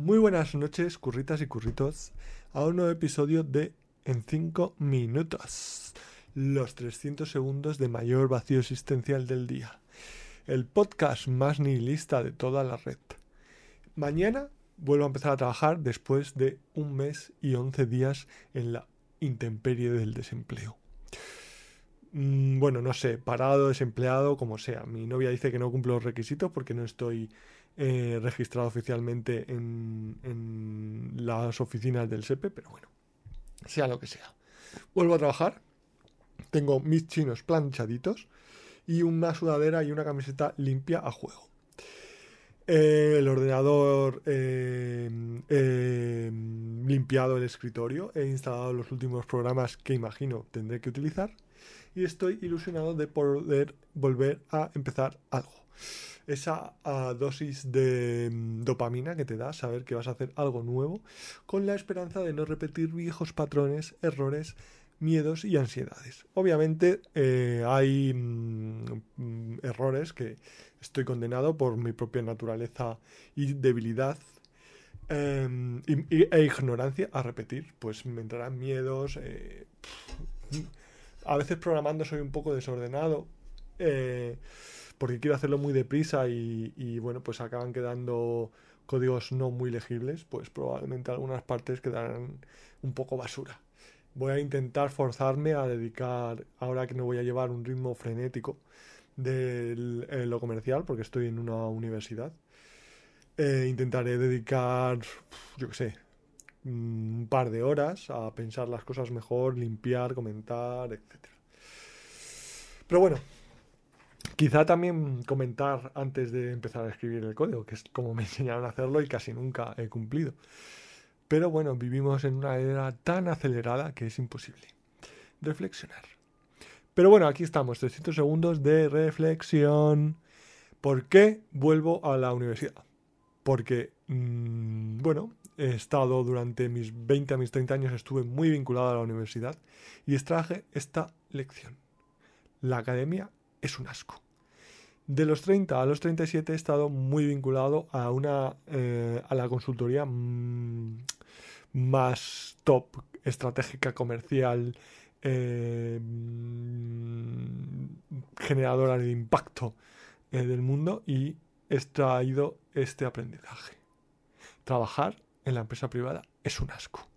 Muy buenas noches, curritas y curritos, a un nuevo episodio de En 5 minutos, los 300 segundos de mayor vacío existencial del día, el podcast más nihilista de toda la red. Mañana vuelvo a empezar a trabajar después de un mes y 11 días en la intemperie del desempleo. Mm, bueno, no sé, parado, desempleado, como sea. Mi novia dice que no cumplo los requisitos porque no estoy eh, registrado oficialmente en, las oficinas del SEPE, pero bueno, sea lo que sea. Vuelvo a trabajar, tengo mis chinos planchaditos y una sudadera y una camiseta limpia a juego. Eh, el ordenador eh, limpiado el escritorio, he instalado los últimos programas que imagino tendré que utilizar y estoy ilusionado de poder volver a empezar algo esa ah, dosis de mm, dopamina que te da saber que vas a hacer algo nuevo, con la esperanza de no repetir viejos patrones, errores, miedos y ansiedades. Obviamente eh, hay mm, mm, errores que estoy condenado por mi propia naturaleza y debilidad em, e ignorancia a repetir. Pues me entrarán miedos. Eh, a veces programando soy un poco desordenado. Eh, porque quiero hacerlo muy deprisa y, bueno, pues acaban quedando códigos no muy legibles, pues probablemente algunas partes quedarán un poco basura. Voy a intentar forzarme a dedicar, ahora que no voy a llevar un ritmo frenético de eh, lo comercial, porque estoy en una universidad, eh, intentaré dedicar, yo qué sé, un par de horas a pensar las cosas mejor, limpiar, comentar, etc. Pero bueno, Quizá también comentar antes de empezar a escribir el código, que es como me enseñaron a hacerlo y casi nunca he cumplido. Pero bueno, vivimos en una era tan acelerada que es imposible reflexionar. Pero bueno, aquí estamos, 300 segundos de reflexión. ¿Por qué vuelvo a la universidad? Porque, mm, bueno, he estado durante mis 20 a mis 30 años, estuve muy vinculado a la universidad y extraje esta lección. La academia es un asco. De los 30 a los 37 he estado muy vinculado a una eh, a la consultoría mm, más top, estratégica, comercial, eh, mm, generadora de impacto eh, del mundo y he extraído este aprendizaje. Trabajar en la empresa privada es un asco.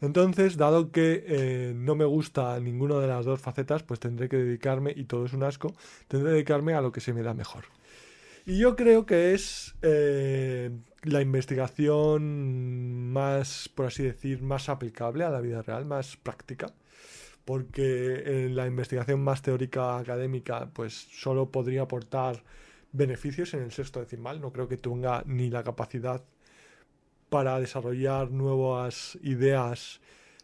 Entonces, dado que eh, no me gusta ninguna de las dos facetas, pues tendré que dedicarme, y todo es un asco, tendré que dedicarme a lo que se me da mejor. Y yo creo que es eh, la investigación más, por así decir, más aplicable a la vida real, más práctica. Porque en la investigación más teórica académica, pues solo podría aportar beneficios en el sexto decimal. No creo que tenga ni la capacidad para desarrollar nuevas ideas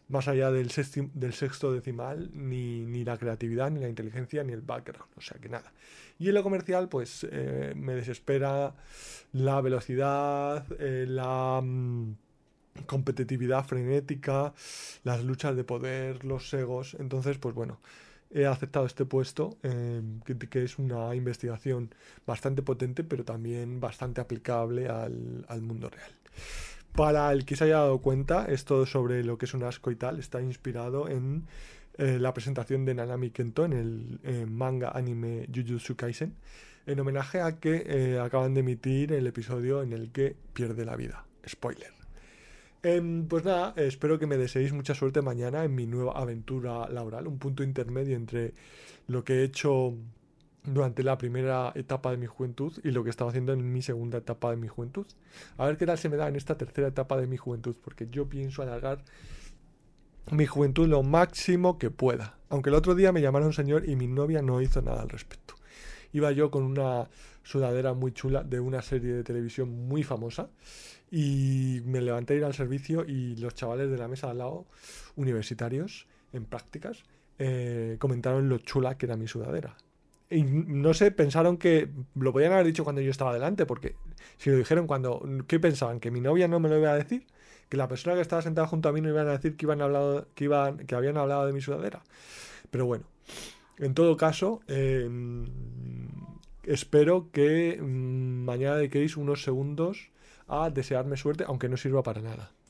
más allá del, sexto decimal, ni, la creatividad, ni la inteligencia, ni el background. O sea que nada. Y en lo comercial, pues eh, me desespera la velocidad, eh, la mm, competitividad frenética, las luchas de poder, los egos. Entonces, pues bueno, he aceptado este puesto, eh, que, que, es una investigación bastante potente, pero también bastante aplicable al, al mundo real. Para el que se haya dado cuenta, esto sobre lo que es un asco y tal está inspirado en eh, la presentación de Nanami Kento en el eh, manga anime Jujutsu Kaisen, en homenaje a que eh, acaban de emitir el episodio en el que pierde la vida. Spoiler. Em, pues nada, espero que me deseéis mucha suerte mañana en mi nueva aventura laboral, un punto intermedio entre lo que he hecho durante la primera etapa de mi juventud y lo que estaba haciendo en mi segunda etapa de mi juventud. A ver qué tal se me da en esta tercera etapa de mi juventud, porque yo pienso alargar mi juventud lo máximo que pueda. Aunque el otro día me llamaron señor y mi novia no hizo nada al respecto. Iba yo con una sudadera muy chula de una serie de televisión muy famosa y me levanté a ir al servicio y los chavales de la mesa al lado, universitarios en prácticas, eh, comentaron lo chula que era mi sudadera y no sé, pensaron que lo podían haber dicho cuando yo estaba delante, porque si lo dijeron cuando, ¿qué pensaban? ¿Que mi novia no me lo iba a decir? ¿Que la persona que estaba sentada junto a mí no iban a decir que, iban hablado, que, iban, que habían hablado de mi sudadera? Pero bueno, en todo caso, em, espero que mm, mañana dediquéis unos segundos a desearme suerte, aunque no sirva para nada.